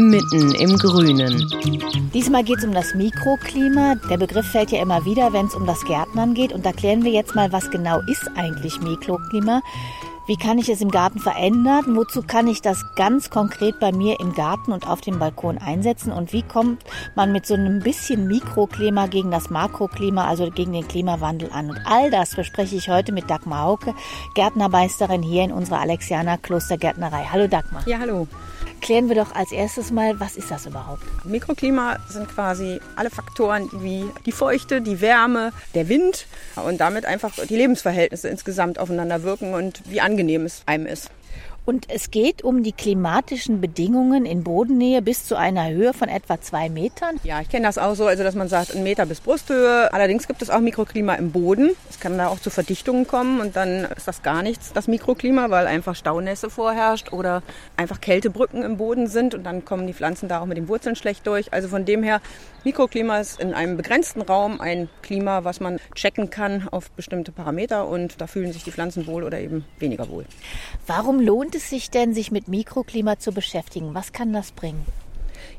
mitten im Grünen. Diesmal geht es um das Mikroklima. Der Begriff fällt ja immer wieder, wenn es um das Gärtnern geht. Und da klären wir jetzt mal, was genau ist eigentlich Mikroklima. Wie kann ich es im Garten verändern? Wozu kann ich das ganz konkret bei mir im Garten und auf dem Balkon einsetzen? Und wie kommt man mit so einem bisschen Mikroklima gegen das Makroklima, also gegen den Klimawandel an? Und all das bespreche ich heute mit Dagmar Hauke, Gärtnermeisterin hier in unserer Alexianer Klostergärtnerei. Hallo Dagmar. Ja, hallo. Klären wir doch als erstes mal, was ist das überhaupt? Mikroklima sind quasi alle Faktoren wie die Feuchte, die Wärme, der Wind und damit einfach die Lebensverhältnisse insgesamt aufeinander wirken und wie angenehm es einem ist. Und es geht um die klimatischen Bedingungen in Bodennähe bis zu einer Höhe von etwa zwei Metern. Ja, ich kenne das auch so, also dass man sagt, ein Meter bis Brusthöhe. Allerdings gibt es auch Mikroklima im Boden. Es kann da auch zu Verdichtungen kommen und dann ist das gar nichts, das Mikroklima, weil einfach Staunässe vorherrscht oder einfach Kältebrücken im Boden sind und dann kommen die Pflanzen da auch mit den Wurzeln schlecht durch. Also von dem her, Mikroklima ist in einem begrenzten Raum ein Klima, was man checken kann auf bestimmte Parameter und da fühlen sich die Pflanzen wohl oder eben weniger wohl. Warum lohnt es es sich denn, sich mit Mikroklima zu beschäftigen? Was kann das bringen?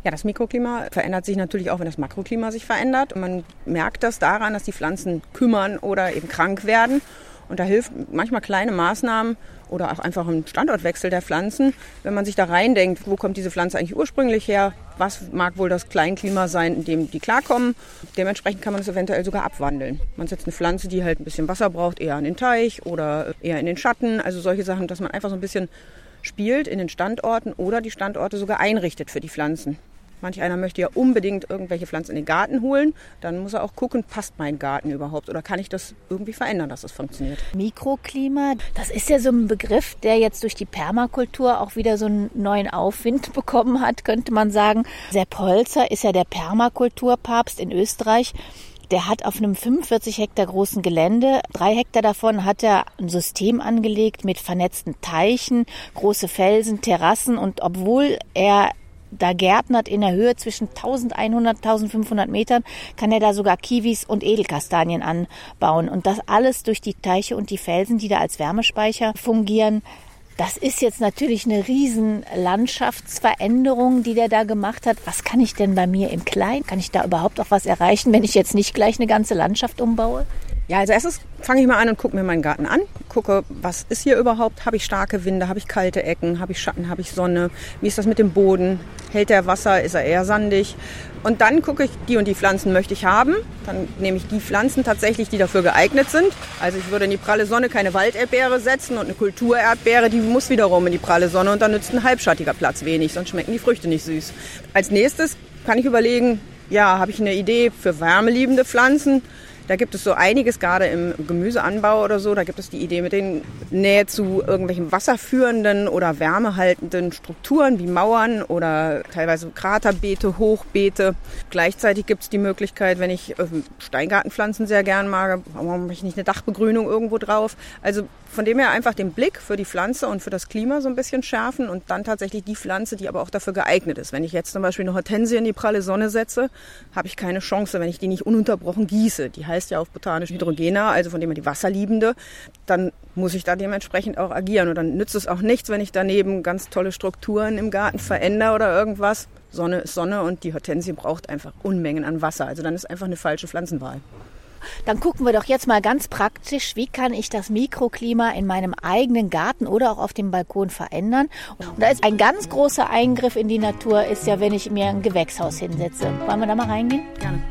Ja, das Mikroklima verändert sich natürlich auch, wenn das Makroklima sich verändert. Und man merkt das daran, dass die Pflanzen kümmern oder eben krank werden. Und da hilft manchmal kleine Maßnahmen oder auch einfach ein Standortwechsel der Pflanzen, wenn man sich da reindenkt, wo kommt diese Pflanze eigentlich ursprünglich her, was mag wohl das Kleinklima sein, in dem die klarkommen. Dementsprechend kann man es eventuell sogar abwandeln. Man setzt eine Pflanze, die halt ein bisschen Wasser braucht, eher an den Teich oder eher in den Schatten. Also solche Sachen, dass man einfach so ein bisschen spielt in den Standorten oder die Standorte sogar einrichtet für die Pflanzen. Manch einer möchte ja unbedingt irgendwelche Pflanzen in den Garten holen. Dann muss er auch gucken, passt mein Garten überhaupt oder kann ich das irgendwie verändern, dass das funktioniert. Mikroklima, das ist ja so ein Begriff, der jetzt durch die Permakultur auch wieder so einen neuen Aufwind bekommen hat, könnte man sagen. Sepp Holzer ist ja der Permakulturpapst in Österreich. Der hat auf einem 45 Hektar großen Gelände, drei Hektar davon hat er ein System angelegt mit vernetzten Teichen, große Felsen, Terrassen und obwohl er da gärtnert in der Höhe zwischen 1100, 1500 Metern, kann er da sogar Kiwis und Edelkastanien anbauen. Und das alles durch die Teiche und die Felsen, die da als Wärmespeicher fungieren. Das ist jetzt natürlich eine riesen Landschaftsveränderung, die der da gemacht hat. Was kann ich denn bei mir im Kleinen? Kann ich da überhaupt auch was erreichen, wenn ich jetzt nicht gleich eine ganze Landschaft umbaue? Ja, als erstes fange ich mal an und gucke mir meinen Garten an. Gucke, was ist hier überhaupt? Habe ich starke Winde? Habe ich kalte Ecken? Habe ich Schatten? Habe ich Sonne? Wie ist das mit dem Boden? Hält der Wasser? Ist er eher sandig? Und dann gucke ich, die und die Pflanzen möchte ich haben. Dann nehme ich die Pflanzen tatsächlich, die dafür geeignet sind. Also ich würde in die pralle Sonne keine Walderdbeere setzen und eine Kulturerdbeere, die muss wiederum in die pralle Sonne und dann nützt ein halbschattiger Platz wenig, sonst schmecken die Früchte nicht süß. Als nächstes kann ich überlegen, ja, habe ich eine Idee für wärmeliebende Pflanzen? Da gibt es so einiges, gerade im Gemüseanbau oder so. Da gibt es die Idee mit den Nähe zu irgendwelchen wasserführenden oder wärmehaltenden Strukturen wie Mauern oder teilweise Kraterbeete, Hochbeete. Gleichzeitig gibt es die Möglichkeit, wenn ich ähm, Steingartenpflanzen sehr gern mag, warum mache ich nicht eine Dachbegrünung irgendwo drauf? Also von dem her einfach den Blick für die Pflanze und für das Klima so ein bisschen schärfen und dann tatsächlich die Pflanze, die aber auch dafür geeignet ist. Wenn ich jetzt zum Beispiel eine Hortensie in die pralle Sonne setze, habe ich keine Chance, wenn ich die nicht ununterbrochen gieße. Die heißt ja auf botanisch Hydrogena, also von dem her die Wasserliebende, dann muss ich da dementsprechend auch agieren. Und dann nützt es auch nichts, wenn ich daneben ganz tolle Strukturen im Garten verändere oder irgendwas. Sonne ist Sonne und die Hortensie braucht einfach Unmengen an Wasser. Also dann ist einfach eine falsche Pflanzenwahl. Dann gucken wir doch jetzt mal ganz praktisch, wie kann ich das Mikroklima in meinem eigenen Garten oder auch auf dem Balkon verändern. Und da ist ein ganz großer Eingriff in die Natur, ist ja, wenn ich mir ein Gewächshaus hinsetze. Wollen wir da mal reingehen? Gerne.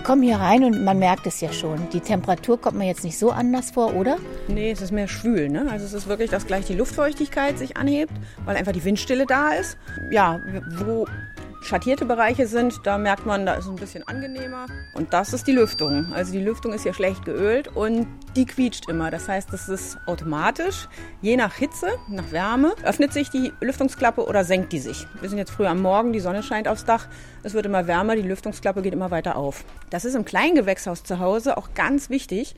Komme hier rein und man merkt es ja schon. Die Temperatur kommt mir jetzt nicht so anders vor, oder? Nee, es ist mehr schwül. Ne? Also es ist wirklich, dass gleich die Luftfeuchtigkeit sich anhebt, weil einfach die Windstille da ist. Ja, wo schattierte Bereiche sind, da merkt man, da ist es ein bisschen angenehmer. Und das ist die Lüftung. Also die Lüftung ist hier schlecht geölt und die quietscht immer. Das heißt, das ist automatisch. Je nach Hitze, nach Wärme, öffnet sich die Lüftungsklappe oder senkt die sich. Wir sind jetzt früh am Morgen, die Sonne scheint aufs Dach. Es wird immer wärmer, die Lüftungsklappe geht immer weiter auf. Das ist im Kleingewächshaus zu Hause auch ganz wichtig.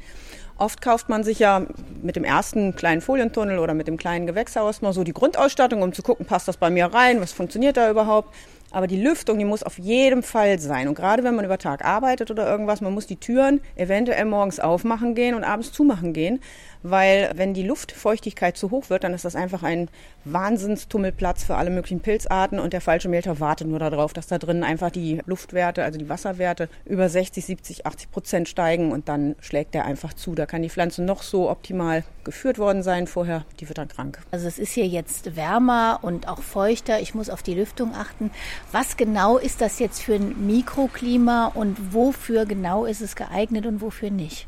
Oft kauft man sich ja mit dem ersten kleinen Folientunnel oder mit dem kleinen Gewächshaus mal so die Grundausstattung, um zu gucken, passt das bei mir rein, was funktioniert da überhaupt. Aber die Lüftung, die muss auf jeden Fall sein. Und gerade wenn man über Tag arbeitet oder irgendwas, man muss die Türen eventuell morgens aufmachen gehen und abends zumachen gehen. Weil wenn die Luftfeuchtigkeit zu hoch wird, dann ist das einfach ein Wahnsinnstummelplatz für alle möglichen Pilzarten. Und der falsche Mehltau wartet nur darauf, dass da drinnen einfach die Luftwerte, also die Wasserwerte über 60, 70, 80 Prozent steigen. Und dann schlägt der einfach zu. Da kann die Pflanze noch so optimal geführt worden sein vorher, die wird dann krank. Also es ist hier jetzt wärmer und auch feuchter. Ich muss auf die Lüftung achten. Was genau ist das jetzt für ein Mikroklima und wofür genau ist es geeignet und wofür nicht?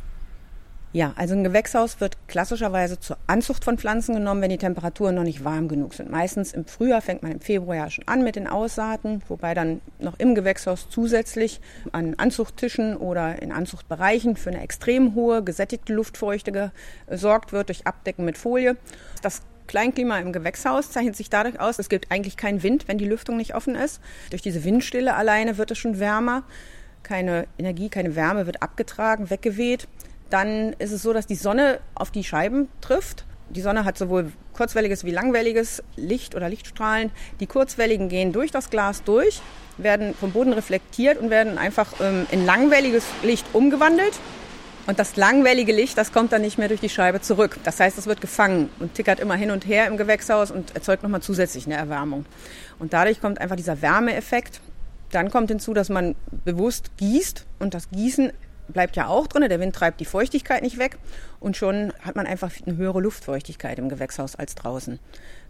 Ja, also ein Gewächshaus wird klassischerweise zur Anzucht von Pflanzen genommen, wenn die Temperaturen noch nicht warm genug sind. Meistens im Frühjahr fängt man im Februar ja schon an mit den Aussaaten, wobei dann noch im Gewächshaus zusätzlich an Anzuchttischen oder in Anzuchtbereichen für eine extrem hohe gesättigte Luftfeuchte gesorgt wird durch Abdecken mit Folie. Das Kleinklima im Gewächshaus zeichnet sich dadurch aus, es gibt eigentlich keinen Wind, wenn die Lüftung nicht offen ist. Durch diese Windstille alleine wird es schon wärmer. Keine Energie, keine Wärme wird abgetragen, weggeweht. Dann ist es so, dass die Sonne auf die Scheiben trifft. Die Sonne hat sowohl kurzwelliges wie langwelliges Licht oder Lichtstrahlen. Die kurzwelligen gehen durch das Glas durch, werden vom Boden reflektiert und werden einfach ähm, in langwelliges Licht umgewandelt. Und das langwellige Licht, das kommt dann nicht mehr durch die Scheibe zurück. Das heißt, es wird gefangen und tickert immer hin und her im Gewächshaus und erzeugt nochmal zusätzlich eine Erwärmung. Und dadurch kommt einfach dieser Wärmeeffekt. Dann kommt hinzu, dass man bewusst gießt und das Gießen bleibt ja auch drin. Der Wind treibt die Feuchtigkeit nicht weg und schon hat man einfach eine höhere Luftfeuchtigkeit im Gewächshaus als draußen.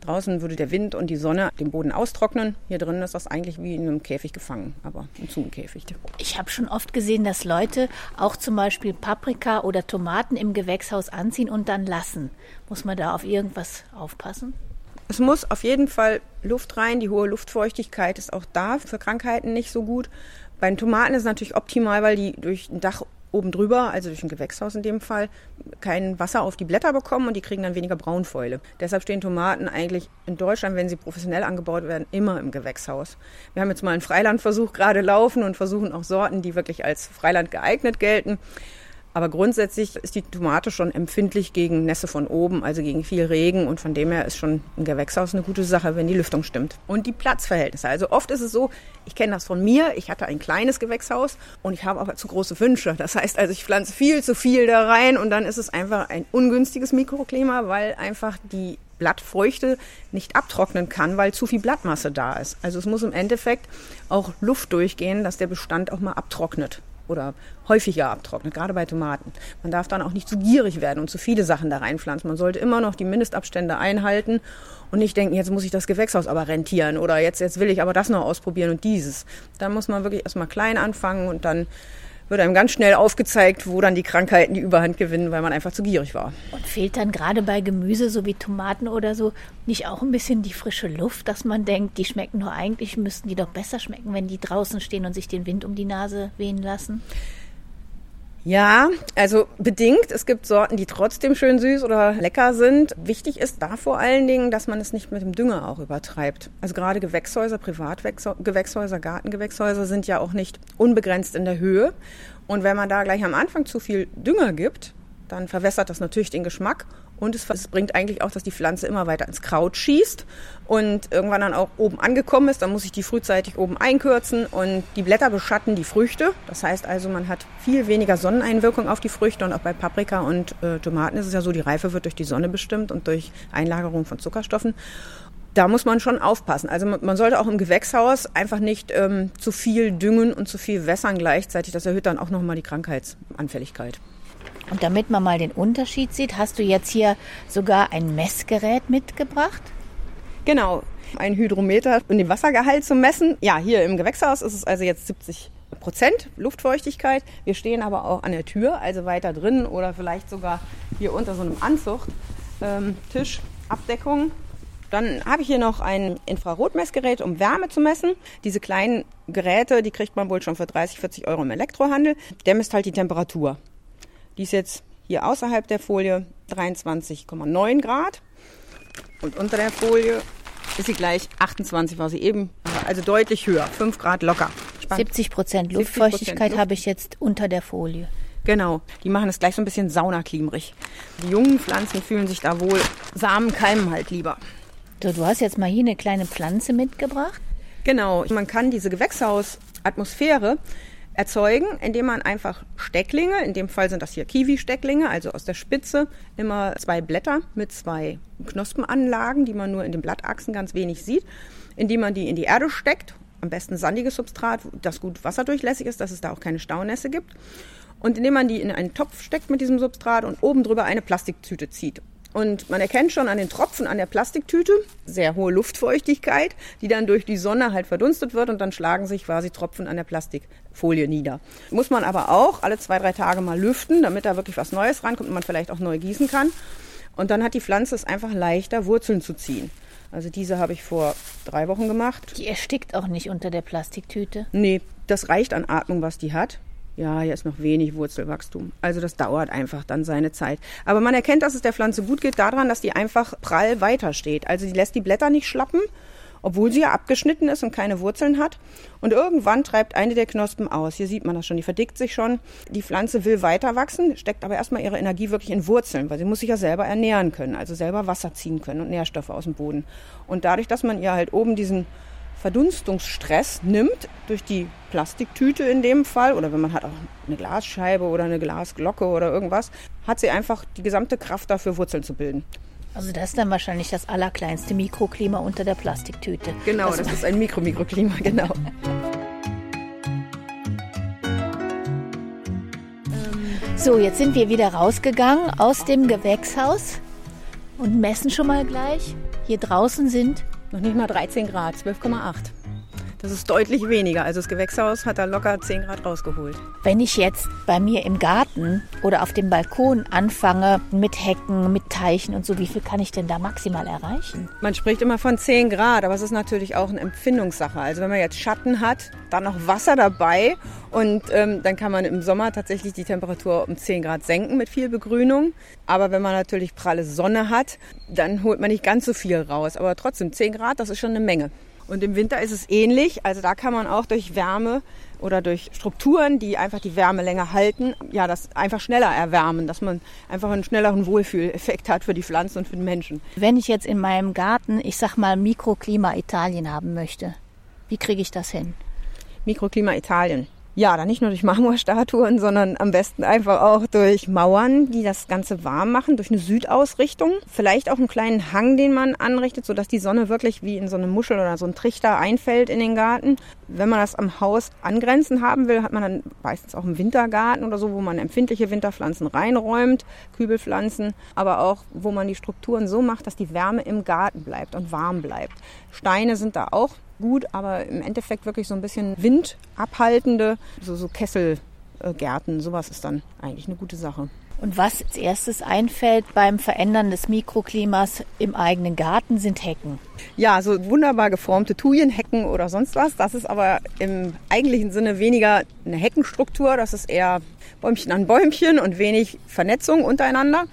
Draußen würde der Wind und die Sonne den Boden austrocknen. Hier drin ist das eigentlich wie in einem Käfig gefangen, aber im Zugenkäfig. Ich habe schon oft gesehen, dass Leute auch zum Beispiel Paprika oder Tomaten im Gewächshaus anziehen und dann lassen. Muss man da auf irgendwas aufpassen? Es muss auf jeden Fall Luft rein. Die hohe Luftfeuchtigkeit ist auch da für Krankheiten nicht so gut. Bei den Tomaten ist es natürlich optimal, weil die durch ein Dach oben drüber, also durch ein Gewächshaus in dem Fall, kein Wasser auf die Blätter bekommen und die kriegen dann weniger Braunfäule. Deshalb stehen Tomaten eigentlich in Deutschland, wenn sie professionell angebaut werden, immer im Gewächshaus. Wir haben jetzt mal einen Freilandversuch gerade laufen und versuchen auch Sorten, die wirklich als Freiland geeignet gelten. Aber grundsätzlich ist die Tomate schon empfindlich gegen Nässe von oben, also gegen viel Regen. Und von dem her ist schon ein Gewächshaus eine gute Sache, wenn die Lüftung stimmt. Und die Platzverhältnisse. Also oft ist es so, ich kenne das von mir, ich hatte ein kleines Gewächshaus und ich habe aber zu große Wünsche. Das heißt also, ich pflanze viel zu viel da rein und dann ist es einfach ein ungünstiges Mikroklima, weil einfach die Blattfeuchte nicht abtrocknen kann, weil zu viel Blattmasse da ist. Also es muss im Endeffekt auch Luft durchgehen, dass der Bestand auch mal abtrocknet oder häufiger abtrocknet, gerade bei Tomaten. Man darf dann auch nicht zu gierig werden und zu viele Sachen da reinpflanzen. Man sollte immer noch die Mindestabstände einhalten und nicht denken, jetzt muss ich das Gewächshaus aber rentieren oder jetzt, jetzt will ich aber das noch ausprobieren und dieses. Dann muss man wirklich erstmal klein anfangen und dann wird einem ganz schnell aufgezeigt, wo dann die Krankheiten die Überhand gewinnen, weil man einfach zu gierig war. Und fehlt dann gerade bei Gemüse, so wie Tomaten oder so, nicht auch ein bisschen die frische Luft, dass man denkt, die schmecken nur eigentlich, müssten die doch besser schmecken, wenn die draußen stehen und sich den Wind um die Nase wehen lassen? Ja, also bedingt. Es gibt Sorten, die trotzdem schön süß oder lecker sind. Wichtig ist da vor allen Dingen, dass man es nicht mit dem Dünger auch übertreibt. Also gerade Gewächshäuser, Privatgewächshäuser, Gartengewächshäuser sind ja auch nicht unbegrenzt in der Höhe. Und wenn man da gleich am Anfang zu viel Dünger gibt, dann verwässert das natürlich den Geschmack und es, es, bringt eigentlich auch, dass die Pflanze immer weiter ins Kraut schießt und irgendwann dann auch oben angekommen ist. Dann muss ich die frühzeitig oben einkürzen und die Blätter beschatten die Früchte. Das heißt also, man hat viel weniger Sonneneinwirkung auf die Früchte und auch bei Paprika und äh, Tomaten ist es ja so, die Reife wird durch die Sonne bestimmt und durch Einlagerung von Zuckerstoffen da muss man schon aufpassen. Also man sollte auch im Gewächshaus einfach nicht ähm, zu viel düngen und zu viel wässern gleichzeitig. Das erhöht dann auch nochmal die Krankheitsanfälligkeit. Und damit man mal den Unterschied sieht, hast du jetzt hier sogar ein Messgerät mitgebracht? Genau, ein Hydrometer, um den Wassergehalt zu messen. Ja, hier im Gewächshaus ist es also jetzt 70 Prozent Luftfeuchtigkeit. Wir stehen aber auch an der Tür, also weiter drin oder vielleicht sogar hier unter so einem Anzucht. Ähm, Abdeckung. Dann habe ich hier noch ein Infrarotmessgerät, um Wärme zu messen. Diese kleinen Geräte, die kriegt man wohl schon für 30, 40 Euro im Elektrohandel. Der misst halt die Temperatur. Die ist jetzt hier außerhalb der Folie 23,9 Grad. Und unter der Folie ist sie gleich 28, war sie eben, also deutlich höher, 5 Grad locker. Spannend. 70 Prozent Luftfeuchtigkeit Luft. habe ich jetzt unter der Folie. Genau, die machen es gleich so ein bisschen saunaklimrig. Die jungen Pflanzen fühlen sich da wohl, Samen keimen halt lieber. Du, du hast jetzt mal hier eine kleine Pflanze mitgebracht. Genau, man kann diese Gewächshausatmosphäre erzeugen, indem man einfach Stecklinge, in dem Fall sind das hier Kiwi-Stecklinge, also aus der Spitze immer zwei Blätter mit zwei Knospenanlagen, die man nur in den Blattachsen ganz wenig sieht, indem man die in die Erde steckt, am besten sandiges Substrat, das gut wasserdurchlässig ist, dass es da auch keine Staunässe gibt. Und indem man die in einen Topf steckt mit diesem Substrat und oben drüber eine Plastiktüte zieht. Und man erkennt schon an den Tropfen an der Plastiktüte sehr hohe Luftfeuchtigkeit, die dann durch die Sonne halt verdunstet wird und dann schlagen sich quasi Tropfen an der Plastikfolie nieder. Muss man aber auch alle zwei, drei Tage mal lüften, damit da wirklich was Neues rankommt und man vielleicht auch neu gießen kann. Und dann hat die Pflanze es einfach leichter, Wurzeln zu ziehen. Also diese habe ich vor drei Wochen gemacht. Die erstickt auch nicht unter der Plastiktüte? Nee, das reicht an Atmung, was die hat ja, hier ist noch wenig Wurzelwachstum. Also das dauert einfach dann seine Zeit. Aber man erkennt, dass es der Pflanze gut geht daran, dass die einfach prall weitersteht. Also die lässt die Blätter nicht schlappen, obwohl sie ja abgeschnitten ist und keine Wurzeln hat. Und irgendwann treibt eine der Knospen aus. Hier sieht man das schon, die verdickt sich schon. Die Pflanze will weiter wachsen, steckt aber erstmal ihre Energie wirklich in Wurzeln, weil sie muss sich ja selber ernähren können, also selber Wasser ziehen können und Nährstoffe aus dem Boden. Und dadurch, dass man ihr halt oben diesen Verdunstungsstress nimmt durch die Plastiktüte in dem Fall oder wenn man hat auch eine Glasscheibe oder eine Glasglocke oder irgendwas, hat sie einfach die gesamte Kraft dafür, Wurzeln zu bilden. Also das ist dann wahrscheinlich das allerkleinste Mikroklima unter der Plastiktüte. Genau, das, das ist ein Mikromikroklima, genau. So, jetzt sind wir wieder rausgegangen aus dem Gewächshaus und messen schon mal gleich. Hier draußen sind noch nicht mal 13 Grad, 12,8. Das ist deutlich weniger. Also das Gewächshaus hat da locker 10 Grad rausgeholt. Wenn ich jetzt bei mir im Garten oder auf dem Balkon anfange mit Hecken, mit Teichen und so, wie viel kann ich denn da maximal erreichen? Man spricht immer von 10 Grad, aber es ist natürlich auch eine Empfindungssache. Also wenn man jetzt Schatten hat, dann noch Wasser dabei und ähm, dann kann man im Sommer tatsächlich die Temperatur um 10 Grad senken mit viel Begrünung. Aber wenn man natürlich pralle Sonne hat, dann holt man nicht ganz so viel raus. Aber trotzdem 10 Grad, das ist schon eine Menge. Und im Winter ist es ähnlich. Also da kann man auch durch Wärme oder durch Strukturen, die einfach die Wärme länger halten, ja, das einfach schneller erwärmen, dass man einfach einen schnelleren Wohlfühleffekt hat für die Pflanzen und für den Menschen. Wenn ich jetzt in meinem Garten, ich sag mal, Mikroklima Italien haben möchte, wie kriege ich das hin? Mikroklima Italien. Ja, dann nicht nur durch Marmorstatuen, sondern am besten einfach auch durch Mauern, die das Ganze warm machen, durch eine Südausrichtung. Vielleicht auch einen kleinen Hang, den man anrichtet, sodass die Sonne wirklich wie in so eine Muschel oder so ein Trichter einfällt in den Garten. Wenn man das am Haus angrenzend haben will, hat man dann meistens auch einen Wintergarten oder so, wo man empfindliche Winterpflanzen reinräumt, Kübelpflanzen, aber auch, wo man die Strukturen so macht, dass die Wärme im Garten bleibt und warm bleibt. Steine sind da auch gut, aber im Endeffekt wirklich so ein bisschen windabhaltende, so, so Kesselgärten, sowas ist dann eigentlich eine gute Sache. Und was als erstes einfällt beim Verändern des Mikroklimas im eigenen Garten sind Hecken. Ja, so wunderbar geformte Thujenhecken oder sonst was. Das ist aber im eigentlichen Sinne weniger eine Heckenstruktur. Das ist eher Bäumchen an Bäumchen und wenig Vernetzung untereinander.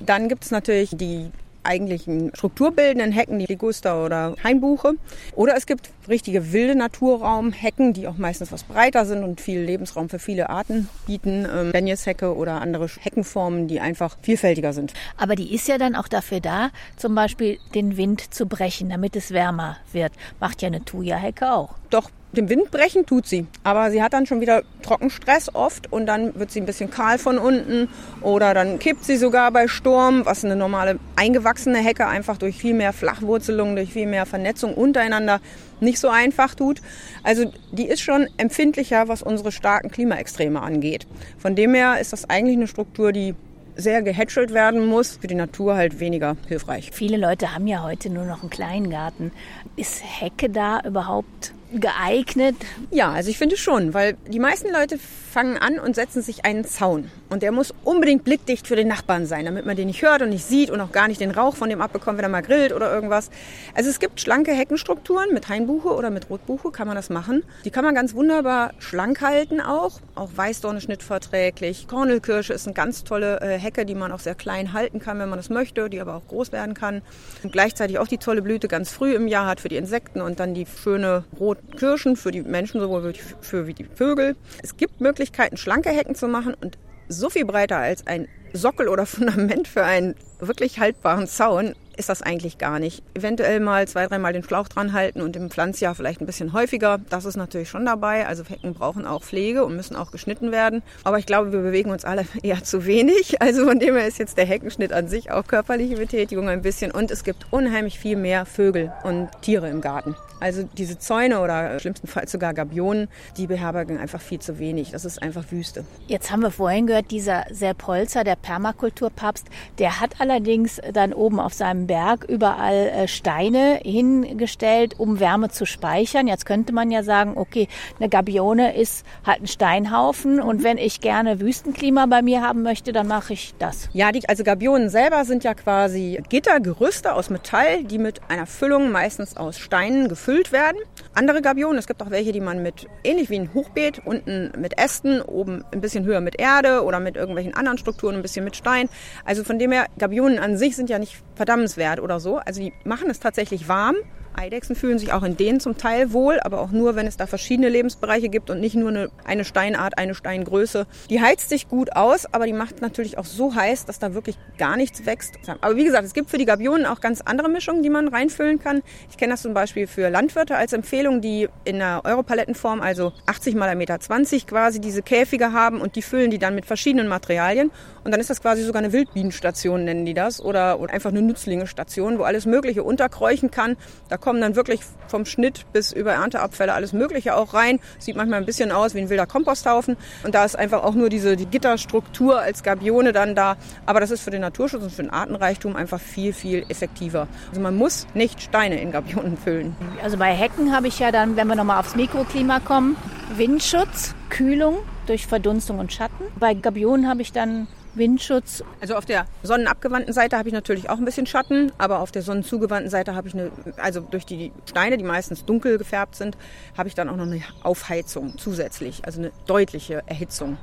Dann gibt es natürlich die eigentlichen strukturbildenden Hecken, die Liguster oder Hainbuche. Oder es gibt richtige wilde Naturraumhecken, die auch meistens was breiter sind und viel Lebensraum für viele Arten bieten. Ähm, Benjeshecke oder andere Heckenformen, die einfach vielfältiger sind. Aber die ist ja dann auch dafür da, zum Beispiel den Wind zu brechen, damit es wärmer wird. Macht ja eine Thuja-Hecke auch. Doch, dem Wind brechen tut sie. Aber sie hat dann schon wieder Trockenstress oft und dann wird sie ein bisschen kahl von unten oder dann kippt sie sogar bei Sturm, was eine normale eingewachsene Hecke einfach durch viel mehr Flachwurzelung, durch viel mehr Vernetzung untereinander nicht so einfach tut. Also die ist schon empfindlicher, was unsere starken Klimaextreme angeht. Von dem her ist das eigentlich eine Struktur, die sehr gehätschelt werden muss, für die Natur halt weniger hilfreich. Viele Leute haben ja heute nur noch einen kleinen Garten. Ist Hecke da überhaupt geeignet? Ja, also ich finde schon, weil die meisten Leute fangen an und setzen sich einen Zaun. Und der muss unbedingt blickdicht für den Nachbarn sein, damit man den nicht hört und nicht sieht und auch gar nicht den Rauch von dem abbekommt, wenn er mal grillt oder irgendwas. Also es gibt schlanke Heckenstrukturen mit Hainbuche oder mit Rotbuche kann man das machen. Die kann man ganz wunderbar schlank halten auch. Auch Weißdorn ist schnittverträglich. Kornelkirsche ist eine ganz tolle äh, Hecke, die man auch sehr klein halten kann, wenn man das möchte, die aber auch groß werden kann. Und gleichzeitig auch die tolle Blüte ganz früh im Jahr hat für die Insekten und dann die schöne roten Kirschen für die Menschen sowohl für wie die Vögel. Es gibt Möglichkeiten, schlanke Hecken zu machen und so viel breiter als ein Sockel oder Fundament für einen wirklich haltbaren Zaun ist das eigentlich gar nicht. Eventuell mal zwei, dreimal den Schlauch dran halten und im Pflanzjahr vielleicht ein bisschen häufiger. Das ist natürlich schon dabei. Also Hecken brauchen auch Pflege und müssen auch geschnitten werden. Aber ich glaube, wir bewegen uns alle eher zu wenig. Also von dem her ist jetzt der Heckenschnitt an sich auch körperliche Betätigung ein bisschen. Und es gibt unheimlich viel mehr Vögel und Tiere im Garten. Also diese Zäune oder schlimmstenfalls sogar Gabionen, die beherbergen einfach viel zu wenig. Das ist einfach Wüste. Jetzt haben wir vorhin gehört, dieser Sepp Holzer, der Permakulturpapst, der hat allerdings dann oben auf seinem Berg überall äh, Steine hingestellt, um Wärme zu speichern. Jetzt könnte man ja sagen, okay, eine Gabione ist halt ein Steinhaufen und wenn ich gerne Wüstenklima bei mir haben möchte, dann mache ich das. Ja, die, also Gabionen selber sind ja quasi Gittergerüste aus Metall, die mit einer Füllung meistens aus Steinen gefüllt werden. Andere Gabionen, es gibt auch welche, die man mit, ähnlich wie ein Hochbeet, unten mit Ästen, oben ein bisschen höher mit Erde oder mit irgendwelchen anderen Strukturen, ein bisschen mit Stein. Also von dem her, Gabionen an sich sind ja nicht verdammenswert oder so. Also die machen es tatsächlich warm Eidechsen fühlen sich auch in denen zum Teil wohl, aber auch nur, wenn es da verschiedene Lebensbereiche gibt und nicht nur eine, eine Steinart, eine Steingröße. Die heizt sich gut aus, aber die macht natürlich auch so heiß, dass da wirklich gar nichts wächst. Aber wie gesagt, es gibt für die Gabionen auch ganz andere Mischungen, die man reinfüllen kann. Ich kenne das zum Beispiel für Landwirte als Empfehlung, die in einer Europalettenform, also 80 mal 1,20 Meter quasi diese Käfige haben und die füllen die dann mit verschiedenen Materialien. Und dann ist das quasi sogar eine Wildbienenstation, nennen die das, oder, oder einfach eine Nützlingestation, wo alles Mögliche unterkräuchen kann. Da kommen dann wirklich vom Schnitt bis über Ernteabfälle alles Mögliche auch rein. Sieht manchmal ein bisschen aus wie ein wilder Komposthaufen. Und da ist einfach auch nur diese die Gitterstruktur als Gabione dann da. Aber das ist für den Naturschutz und für den Artenreichtum einfach viel, viel effektiver. Also man muss nicht Steine in Gabionen füllen. Also bei Hecken habe ich ja dann, wenn wir nochmal aufs Mikroklima kommen, Windschutz, Kühlung durch Verdunstung und Schatten. Bei Gabionen habe ich dann Windschutz. Also auf der sonnenabgewandten Seite habe ich natürlich auch ein bisschen Schatten, aber auf der sonnenzugewandten Seite habe ich eine, also durch die Steine, die meistens dunkel gefärbt sind, habe ich dann auch noch eine Aufheizung zusätzlich, also eine deutliche Erhitzung.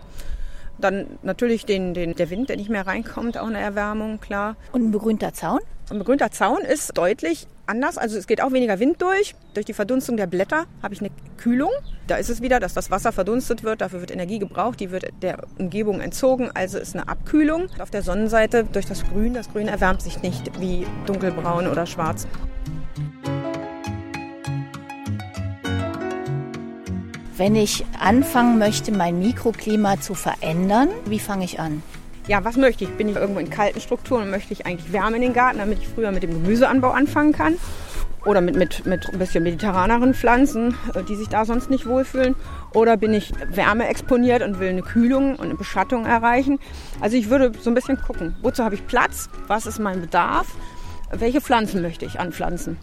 Dann natürlich den, den, der Wind, der nicht mehr reinkommt, auch eine Erwärmung, klar. Und ein begrünter Zaun? Ein begrünter Zaun ist deutlich anders. Also es geht auch weniger Wind durch. Durch die Verdunstung der Blätter habe ich eine Kühlung. Da ist es wieder, dass das Wasser verdunstet wird. Dafür wird Energie gebraucht. Die wird der Umgebung entzogen. Also ist eine Abkühlung. Auf der Sonnenseite durch das Grün. Das Grün erwärmt sich nicht wie dunkelbraun oder schwarz. Wenn ich anfangen möchte, mein Mikroklima zu verändern, wie fange ich an? ja, was möchte ich? Bin ich irgendwo in kalten Strukturen und möchte ich eigentlich Wärme in den Garten, damit ich früher mit dem Gemüseanbau anfangen kann? Oder mit, mit, mit ein bisschen mediterraneren Pflanzen, äh, die sich da sonst nicht wohlfühlen? Oder bin ich Wärme exponiert und will eine Kühlung und eine Beschattung erreichen? Also ich würde so ein bisschen gucken, wozu habe ich Platz? Was ist mein Bedarf? Welche Pflanzen möchte ich anpflanzen?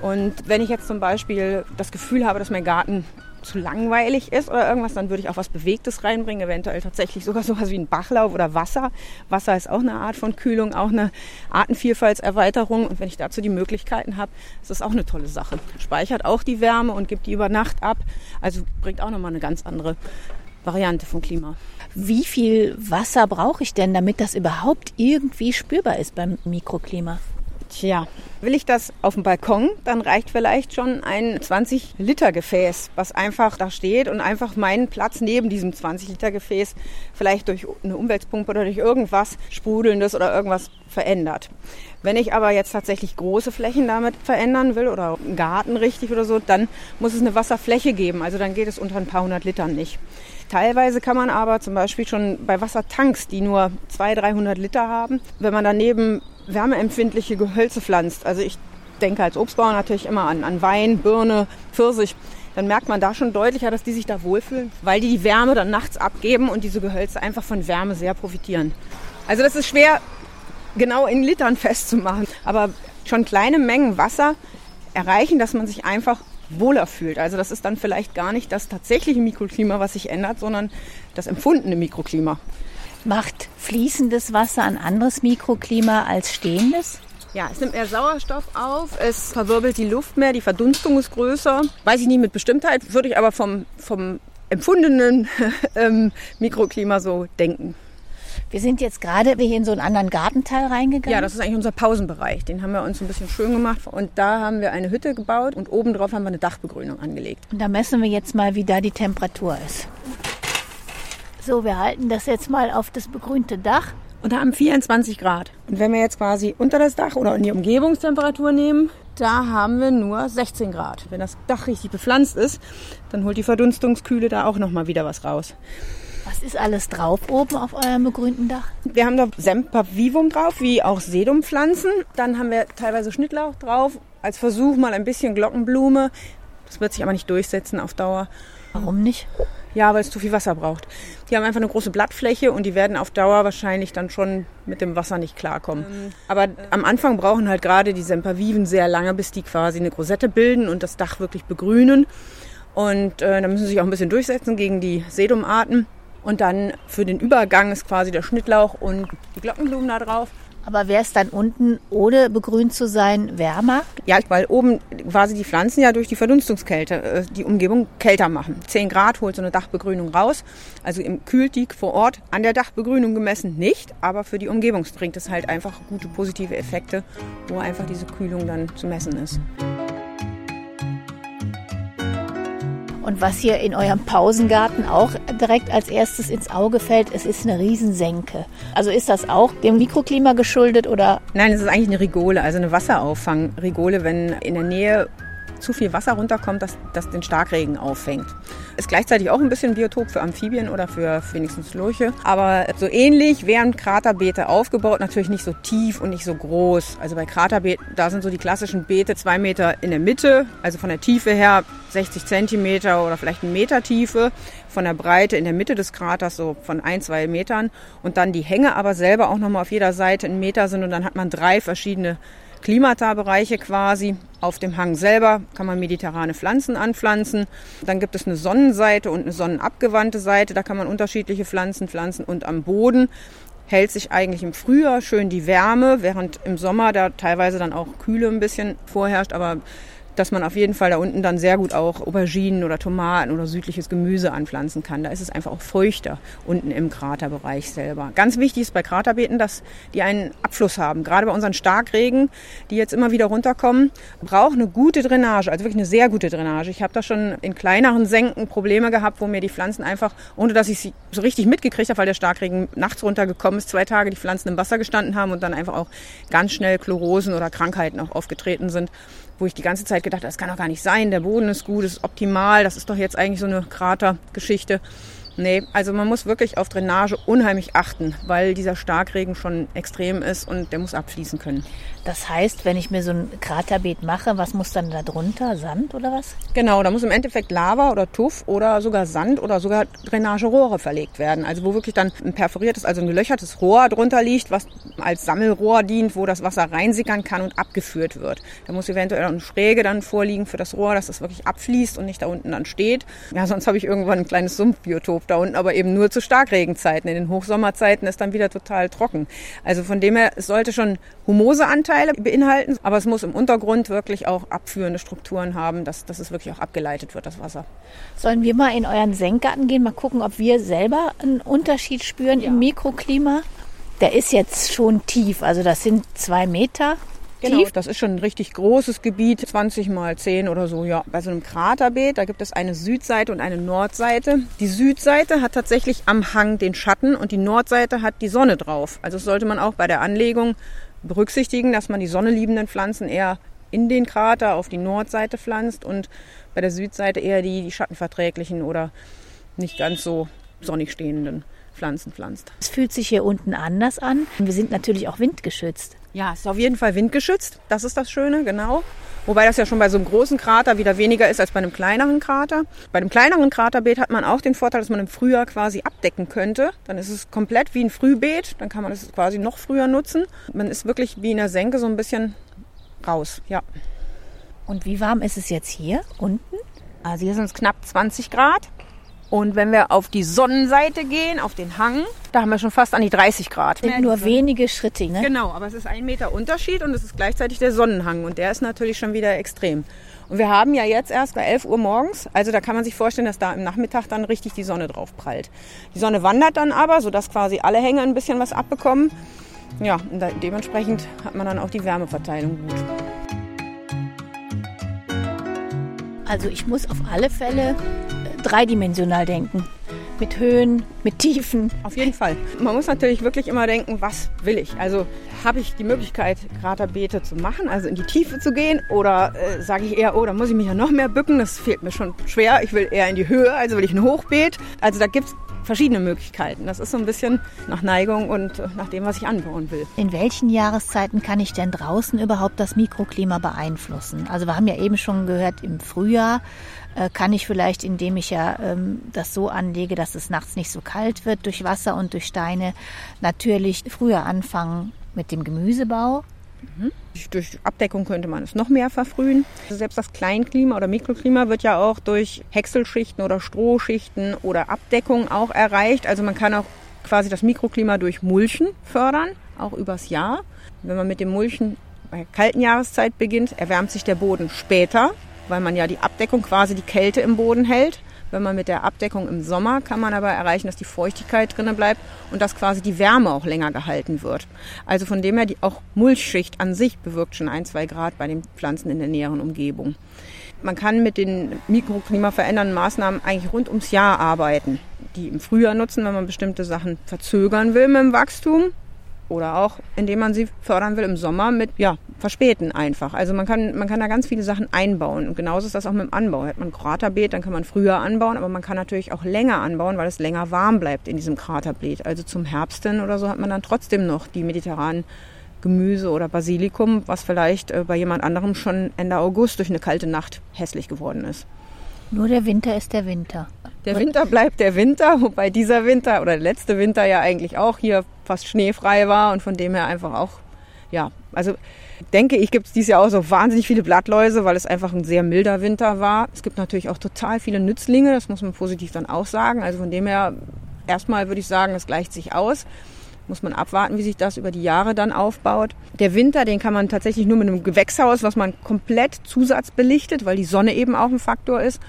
Und wenn ich jetzt zum Beispiel das Gefühl habe, dass mein Garten zu langweilig ist oder irgendwas, dann würde ich auch was Bewegtes reinbringen, eventuell tatsächlich sogar sowas wie ein Bachlauf oder Wasser. Wasser ist auch eine Art von Kühlung, auch eine Artenvielfaltserweiterung. Und wenn ich dazu die Möglichkeiten habe, ist das auch eine tolle Sache. Speichert auch die Wärme und gibt die über Nacht ab. Also bringt auch nochmal eine ganz andere Variante vom Klima. Wie viel Wasser brauche ich denn, damit das überhaupt irgendwie spürbar ist beim Mikroklima? Tja, will ich das auf dem Balkon, dann reicht vielleicht schon ein 20 Liter Gefäß, was einfach da steht und einfach meinen Platz neben diesem 20 Liter Gefäß vielleicht durch eine Umweltpumpe oder durch irgendwas sprudelndes oder irgendwas verändert. Wenn ich aber jetzt tatsächlich große Flächen damit verändern will oder einen Garten richtig oder so, dann muss es eine Wasserfläche geben. Also dann geht es unter ein paar hundert Litern nicht. Teilweise kann man aber zum Beispiel schon bei Wassertanks, die nur 200, 300 Liter haben, wenn man daneben wärmeempfindliche Gehölze pflanzt, also ich denke als Obstbauer natürlich immer an, an Wein, Birne, Pfirsich, dann merkt man da schon deutlicher, dass die sich da wohlfühlen, weil die die Wärme dann nachts abgeben und diese Gehölze einfach von Wärme sehr profitieren. Also das ist schwer genau in Litern festzumachen, aber schon kleine Mengen Wasser erreichen, dass man sich einfach wohler fühlt. Also das ist dann vielleicht gar nicht das tatsächliche Mikroklima, was sich ändert, sondern das empfundene Mikroklima. Macht fließendes Wasser ein anderes Mikroklima als stehendes? Ja, es nimmt mehr Sauerstoff auf, es verwirbelt die Luft mehr, die Verdunstung ist größer. Weiß ich nicht mit Bestimmtheit, würde ich aber vom, vom empfundenen ähm, Mikroklima so denken. Wir sind jetzt gerade hier in so einen anderen Gartenteil reingegangen. Ja, das ist eigentlich unser Pausenbereich. Den haben wir uns ein bisschen schön gemacht. Und da haben wir eine Hütte gebaut und obendrauf haben wir eine Dachbegrünung angelegt. Und da messen wir jetzt mal, wie da die Temperatur ist. So, wir halten das jetzt mal auf das begrünte Dach. Und da haben 24 Grad. Und wenn wir jetzt quasi unter das Dach oder in die Umgebungstemperatur nehmen, da haben wir nur 16 Grad. Wenn das Dach richtig bepflanzt ist, dann holt die Verdunstungskühle da auch nochmal wieder was raus. Was ist alles drauf oben auf eurem begrünten Dach? Wir haben da Sempervivum drauf, wie auch Sedumpflanzen. Dann haben wir teilweise Schnittlauch drauf. Als Versuch mal ein bisschen Glockenblume. Das wird sich aber nicht durchsetzen auf Dauer. Warum nicht? Ja, weil es zu viel Wasser braucht. Die haben einfach eine große Blattfläche und die werden auf Dauer wahrscheinlich dann schon mit dem Wasser nicht klarkommen. Ähm, Aber äh, am Anfang brauchen halt gerade die Semperviven sehr lange, bis die quasi eine Rosette bilden und das Dach wirklich begrünen. Und äh, da müssen sie sich auch ein bisschen durchsetzen gegen die Sedumarten. Und dann für den Übergang ist quasi der Schnittlauch und die Glockenblumen da drauf. Aber wäre es dann unten, ohne begrünt zu sein, wärmer? Ja, weil oben quasi die Pflanzen ja durch die Verdunstungskälte äh, die Umgebung kälter machen. 10 Grad holt so eine Dachbegrünung raus. Also im kühlt die vor Ort an der Dachbegrünung gemessen nicht, aber für die Umgebung bringt es halt einfach gute positive Effekte, wo einfach diese Kühlung dann zu messen ist. Und was hier in eurem Pausengarten auch direkt als erstes ins Auge fällt, es ist eine Riesensenke. Also ist das auch dem Mikroklima geschuldet oder? Nein, es ist eigentlich eine Rigole, also eine Wasserauffang-Rigole, wenn in der Nähe zu viel Wasser runterkommt, dass das den Starkregen auffängt. Ist gleichzeitig auch ein bisschen Biotop für Amphibien oder für wenigstens Lurche. Aber so ähnlich wären Kraterbeete aufgebaut, natürlich nicht so tief und nicht so groß. Also bei Kraterbeeten, da sind so die klassischen Beete zwei Meter in der Mitte, also von der Tiefe her 60 Zentimeter oder vielleicht ein Meter Tiefe, von der Breite in der Mitte des Kraters so von ein, zwei Metern und dann die Hänge aber selber auch nochmal auf jeder Seite einen Meter sind und dann hat man drei verschiedene Klimata-Bereiche quasi. Auf dem Hang selber kann man mediterrane Pflanzen anpflanzen. Dann gibt es eine Sonnenseite und eine sonnenabgewandte Seite. Da kann man unterschiedliche Pflanzen pflanzen. Und am Boden hält sich eigentlich im Frühjahr schön die Wärme, während im Sommer da teilweise dann auch Kühle ein bisschen vorherrscht. Aber dass man auf jeden Fall da unten dann sehr gut auch Auberginen oder Tomaten oder südliches Gemüse anpflanzen kann. Da ist es einfach auch feuchter unten im Kraterbereich selber. Ganz wichtig ist bei Kraterbeeten, dass die einen Abfluss haben. Gerade bei unseren Starkregen, die jetzt immer wieder runterkommen, braucht eine gute Drainage, also wirklich eine sehr gute Drainage. Ich habe da schon in kleineren Senken Probleme gehabt, wo mir die Pflanzen einfach, ohne dass ich sie so richtig mitgekriegt habe, weil der Starkregen nachts runtergekommen ist, zwei Tage die Pflanzen im Wasser gestanden haben und dann einfach auch ganz schnell Chlorosen oder Krankheiten auch aufgetreten sind wo ich die ganze Zeit gedacht habe, das kann doch gar nicht sein, der Boden ist gut, ist optimal, das ist doch jetzt eigentlich so eine Kratergeschichte. Nee, also man muss wirklich auf Drainage unheimlich achten, weil dieser Starkregen schon extrem ist und der muss abfließen können. Das heißt, wenn ich mir so ein Kraterbeet mache, was muss dann da drunter? Sand oder was? Genau, da muss im Endeffekt Lava oder Tuff oder sogar Sand oder sogar Drainagerohre verlegt werden. Also wo wirklich dann ein perforiertes, also ein gelöchertes Rohr drunter liegt, was als Sammelrohr dient, wo das Wasser reinsickern kann und abgeführt wird. Da muss eventuell eine Schräge dann vorliegen für das Rohr, dass das wirklich abfließt und nicht da unten dann steht. Ja, sonst habe ich irgendwann ein kleines Sumpfbiotop da unten, aber eben nur zu Starkregenzeiten. In den Hochsommerzeiten ist dann wieder total trocken. Also von dem her, es sollte schon Humoseanteile beinhalten, aber es muss im Untergrund wirklich auch abführende Strukturen haben, dass, dass es wirklich auch abgeleitet wird, das Wasser. Sollen wir mal in euren Senkgarten gehen, mal gucken, ob wir selber einen Unterschied spüren ja. im Mikroklima? Der ist jetzt schon tief, also das sind zwei Meter. Genau, tief. das ist schon ein richtig großes Gebiet, 20 mal 10 oder so, ja. Bei so einem Kraterbeet, da gibt es eine Südseite und eine Nordseite. Die Südseite hat tatsächlich am Hang den Schatten und die Nordseite hat die Sonne drauf. Also das sollte man auch bei der Anlegung berücksichtigen, dass man die sonneliebenden Pflanzen eher in den Krater auf die Nordseite pflanzt und bei der Südseite eher die, die schattenverträglichen oder nicht ganz so sonnig stehenden Pflanzen pflanzt. Es fühlt sich hier unten anders an. Wir sind natürlich auch windgeschützt. Ja, es ist auf jeden Fall windgeschützt. Das ist das Schöne, genau. Wobei das ja schon bei so einem großen Krater wieder weniger ist als bei einem kleineren Krater. Bei einem kleineren Kraterbeet hat man auch den Vorteil, dass man im Frühjahr quasi abdecken könnte. Dann ist es komplett wie ein Frühbeet. Dann kann man es quasi noch früher nutzen. Man ist wirklich wie in der Senke so ein bisschen raus, ja. Und wie warm ist es jetzt hier unten? Also hier sind es knapp 20 Grad. Und wenn wir auf die Sonnenseite gehen, auf den Hang, da haben wir schon fast an die 30 Grad. Sind nur wenige Schritte, ne? Genau, aber es ist ein Meter Unterschied und es ist gleichzeitig der Sonnenhang und der ist natürlich schon wieder extrem. Und wir haben ja jetzt erst bei 11 Uhr morgens, also da kann man sich vorstellen, dass da im Nachmittag dann richtig die Sonne drauf prallt. Die Sonne wandert dann aber, sodass quasi alle Hänge ein bisschen was abbekommen. Ja, und dementsprechend hat man dann auch die Wärmeverteilung gut. Also ich muss auf alle Fälle dreidimensional denken. Mit Höhen, mit Tiefen. Auf jeden Fall. Man muss natürlich wirklich immer denken, was will ich? Also habe ich die Möglichkeit, Kraterbeete zu machen, also in die Tiefe zu gehen? Oder äh, sage ich eher, oh, da muss ich mich ja noch mehr bücken, das fehlt mir schon schwer. Ich will eher in die Höhe, also will ich ein Hochbeet. Also da gibt es verschiedene Möglichkeiten. Das ist so ein bisschen nach Neigung und nach dem, was ich anbauen will. In welchen Jahreszeiten kann ich denn draußen überhaupt das Mikroklima beeinflussen? Also wir haben ja eben schon gehört, im Frühjahr äh, kann ich vielleicht, indem ich ja ähm, das so anlege, dass es nachts nicht so kalt wird durch Wasser und durch Steine, natürlich früher anfangen mit dem Gemüsebau. Mhm. Durch Abdeckung könnte man es noch mehr verfrühen. Selbst das Kleinklima oder Mikroklima wird ja auch durch Häckselschichten oder Strohschichten oder Abdeckung auch erreicht. Also man kann auch quasi das Mikroklima durch Mulchen fördern, auch übers Jahr. Wenn man mit dem Mulchen bei kalten Jahreszeit beginnt, erwärmt sich der Boden später weil man ja die Abdeckung quasi die Kälte im Boden hält. Wenn man mit der Abdeckung im Sommer kann man aber erreichen, dass die Feuchtigkeit drinnen bleibt und dass quasi die Wärme auch länger gehalten wird. Also von dem her, die auch Mulchschicht an sich bewirkt schon ein, zwei Grad bei den Pflanzen in der näheren Umgebung. Man kann mit den mikroklimaverändernden Maßnahmen eigentlich rund ums Jahr arbeiten. Die im Frühjahr nutzen, wenn man bestimmte Sachen verzögern will mit dem Wachstum oder auch, indem man sie fördern will im Sommer mit, ja, verspäten einfach. Also man kann, man kann da ganz viele Sachen einbauen. Und genauso ist das auch mit dem Anbau. Hat man ein Kraterbeet, dann kann man früher anbauen, aber man kann natürlich auch länger anbauen, weil es länger warm bleibt in diesem Kraterbeet. Also zum Herbst hin oder so hat man dann trotzdem noch die mediterranen Gemüse oder Basilikum, was vielleicht äh, bei jemand anderem schon Ende August durch eine kalte Nacht hässlich geworden ist. Nur der Winter ist der Winter. Der Winter bleibt der Winter, wobei dieser Winter oder der letzte Winter ja eigentlich auch hier fast schneefrei war und von dem her einfach auch, ja, also denke ich, gibt es dieses Jahr auch so wahnsinnig viele Blattläuse, weil es einfach ein sehr milder Winter war. Es gibt natürlich auch total viele Nützlinge, das muss man positiv dann auch sagen. Also von dem her, erstmal würde ich sagen, es gleicht sich aus. Muss man abwarten, wie sich das über die Jahre dann aufbaut. Der Winter, den kann man tatsächlich nur mit einem Gewächshaus, was man komplett zusatzbelichtet, weil die Sonne eben auch ein Faktor ist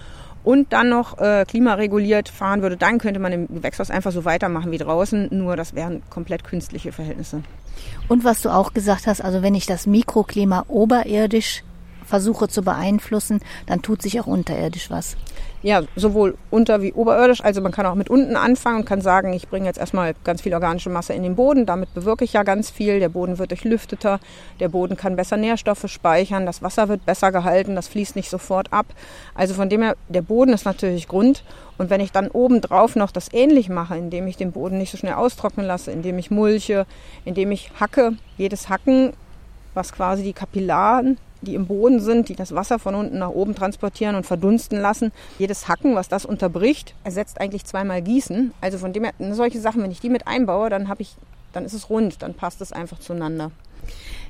und dann noch äh, klimareguliert fahren würde, dann könnte man im Gewächshaus einfach so weitermachen wie draußen, nur das wären komplett künstliche Verhältnisse. Und was du auch gesagt hast, also wenn ich das Mikroklima oberirdisch versuche zu beeinflussen, dann tut sich auch unterirdisch was. Ja, sowohl unter- wie oberirdisch. Also man kann auch mit unten anfangen und kann sagen, ich bringe jetzt erstmal ganz viel organische Masse in den Boden. Damit bewirke ich ja ganz viel. Der Boden wird durchlüfteter. Der Boden kann besser Nährstoffe speichern. Das Wasser wird besser gehalten. Das fließt nicht sofort ab. Also von dem her, der Boden ist natürlich Grund. Und wenn ich dann obendrauf noch das ähnlich mache, indem ich den Boden nicht so schnell austrocknen lasse, indem ich mulche, indem ich hacke, jedes Hacken, was quasi die Kapillaren die im Boden sind, die das Wasser von unten nach oben transportieren und verdunsten lassen. Jedes Hacken, was das unterbricht, ersetzt eigentlich zweimal Gießen. Also von dem her, solche Sachen, wenn ich die mit einbaue, dann habe ich, dann ist es rund, dann passt es einfach zueinander.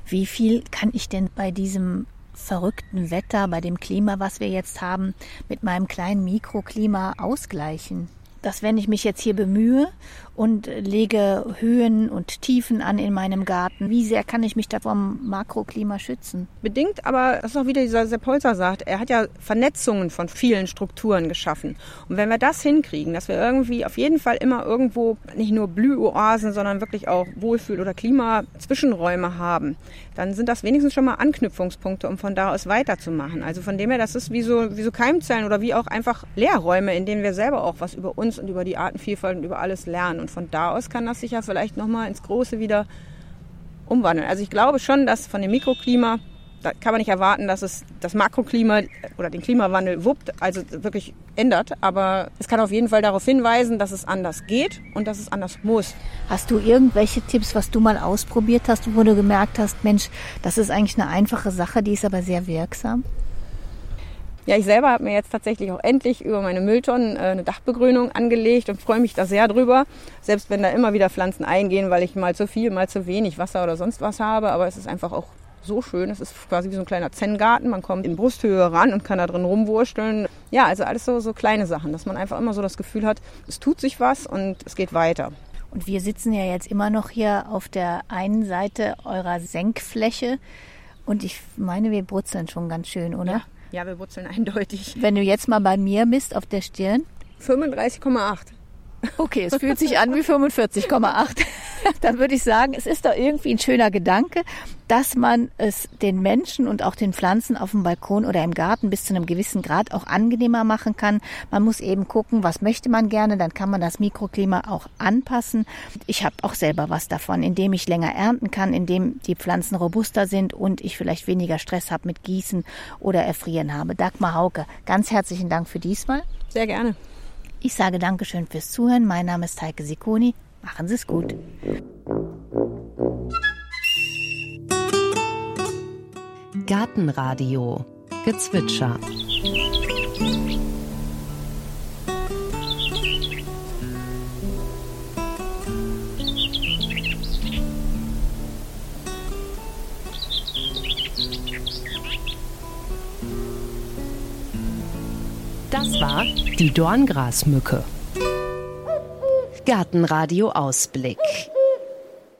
Wie viel kann ich denn bei diesem verrückten Wetter, bei dem Klima, was wir jetzt haben, mit meinem kleinen Mikroklima ausgleichen? dass wenn ich mich jetzt hier bemühe und lege Höhen und Tiefen an in meinem Garten, wie sehr kann ich mich da vom Makroklima schützen? Bedingt, aber das ist auch wieder dieser Sepp Holzer sagt, er hat ja Vernetzungen von vielen Strukturen geschaffen. Und wenn wir das hinkriegen, dass wir irgendwie auf jeden Fall immer irgendwo nicht nur Blühoasen, sondern wirklich auch Wohlfühl- oder Klima-Zwischenräume haben, dann sind das wenigstens schon mal Anknüpfungspunkte, um von da aus weiterzumachen. Also von dem her, das ist wie so, wie so Keimzellen oder wie auch einfach Lehrräume, in denen wir selber auch was über uns und über die Artenvielfalt und über alles lernen. Und von da aus kann das sich ja vielleicht nochmal ins Große wieder umwandeln. Also ich glaube schon, dass von dem Mikroklima da kann man nicht erwarten, dass es das Makroklima oder den Klimawandel wuppt, also wirklich ändert. Aber es kann auf jeden Fall darauf hinweisen, dass es anders geht und dass es anders muss. Hast du irgendwelche Tipps, was du mal ausprobiert hast, wo du gemerkt hast, Mensch, das ist eigentlich eine einfache Sache, die ist aber sehr wirksam? Ja, ich selber habe mir jetzt tatsächlich auch endlich über meine Mülltonnen äh, eine Dachbegrünung angelegt und freue mich da sehr drüber. Selbst wenn da immer wieder Pflanzen eingehen, weil ich mal zu viel, mal zu wenig Wasser oder sonst was habe. Aber es ist einfach auch so schön. Es ist quasi wie so ein kleiner Zen-Garten. Man kommt in Brusthöhe ran und kann da drin rumwursteln. Ja, also alles so, so kleine Sachen, dass man einfach immer so das Gefühl hat, es tut sich was und es geht weiter. Und wir sitzen ja jetzt immer noch hier auf der einen Seite eurer Senkfläche. Und ich meine, wir brutzeln schon ganz schön, oder? Ja, ja wir brutzeln eindeutig. Wenn du jetzt mal bei mir misst auf der Stirn. 35,8. Okay, es fühlt sich an wie 45,8. Dann würde ich sagen, es ist doch irgendwie ein schöner Gedanke, dass man es den Menschen und auch den Pflanzen auf dem Balkon oder im Garten bis zu einem gewissen Grad auch angenehmer machen kann. Man muss eben gucken, was möchte man gerne, dann kann man das Mikroklima auch anpassen. Ich habe auch selber was davon, indem ich länger ernten kann, indem die Pflanzen robuster sind und ich vielleicht weniger Stress habe mit Gießen oder Erfrieren habe. Dagmar Hauke, ganz herzlichen Dank für diesmal. Sehr gerne. Ich sage Dankeschön fürs Zuhören. Mein Name ist Heike Sikoni. Machen Sie es gut. Gartenradio Gezwitscher Das war die Dorngrasmücke. Gartenradio Ausblick.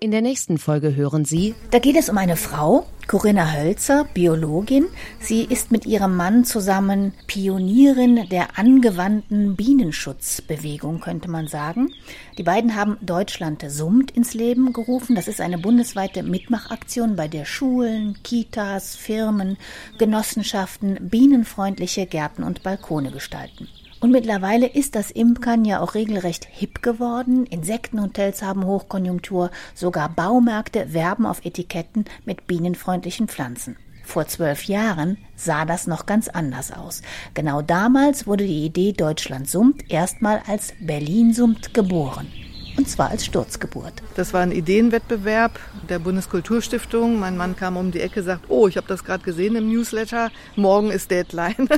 In der nächsten Folge hören Sie. Da geht es um eine Frau, Corinna Hölzer, Biologin. Sie ist mit ihrem Mann zusammen Pionierin der angewandten Bienenschutzbewegung, könnte man sagen. Die beiden haben Deutschland summt ins Leben gerufen. Das ist eine bundesweite Mitmachaktion, bei der Schulen, Kitas, Firmen, Genossenschaften bienenfreundliche Gärten und Balkone gestalten. Und mittlerweile ist das Imkern ja auch regelrecht hip geworden. Insektenhotels haben Hochkonjunktur, sogar Baumärkte werben auf Etiketten mit bienenfreundlichen Pflanzen. Vor zwölf Jahren sah das noch ganz anders aus. Genau damals wurde die Idee Deutschland summt erstmal als Berlin summt geboren. Und zwar als Sturzgeburt. Das war ein Ideenwettbewerb der Bundeskulturstiftung. Mein Mann kam um die Ecke, sagt, oh, ich habe das gerade gesehen im Newsletter, morgen ist Deadline.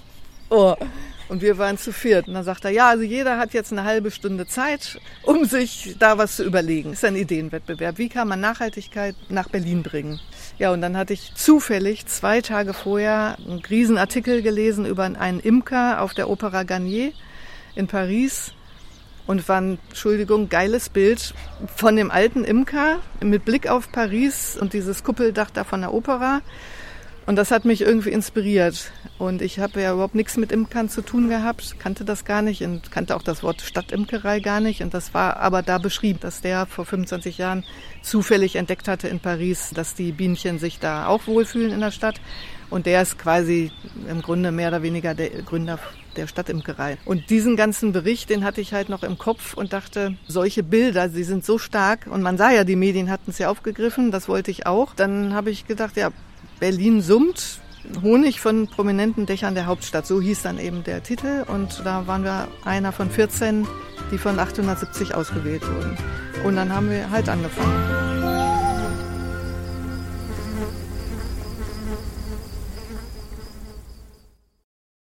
oh, und wir waren zu viert. Und dann sagt er, ja, also jeder hat jetzt eine halbe Stunde Zeit, um sich da was zu überlegen. Ist ein Ideenwettbewerb. Wie kann man Nachhaltigkeit nach Berlin bringen? Ja, und dann hatte ich zufällig zwei Tage vorher einen Riesenartikel gelesen über einen Imker auf der Opera Garnier in Paris. Und war ein, Entschuldigung, geiles Bild von dem alten Imker mit Blick auf Paris und dieses Kuppeldach da von der Opera. Und das hat mich irgendwie inspiriert. Und ich habe ja überhaupt nichts mit Imkern zu tun gehabt, kannte das gar nicht und kannte auch das Wort Stadtimkerei gar nicht. Und das war aber da beschrieben, dass der vor 25 Jahren zufällig entdeckt hatte in Paris, dass die Bienchen sich da auch wohlfühlen in der Stadt. Und der ist quasi im Grunde mehr oder weniger der Gründer der Stadtimkerei. Und diesen ganzen Bericht, den hatte ich halt noch im Kopf und dachte, solche Bilder, sie sind so stark. Und man sah ja, die Medien hatten es ja aufgegriffen, das wollte ich auch. Dann habe ich gedacht, ja, Berlin summt. Honig von prominenten Dächern der Hauptstadt. So hieß dann eben der Titel. Und da waren wir einer von 14, die von 870 ausgewählt wurden. Und dann haben wir halt angefangen.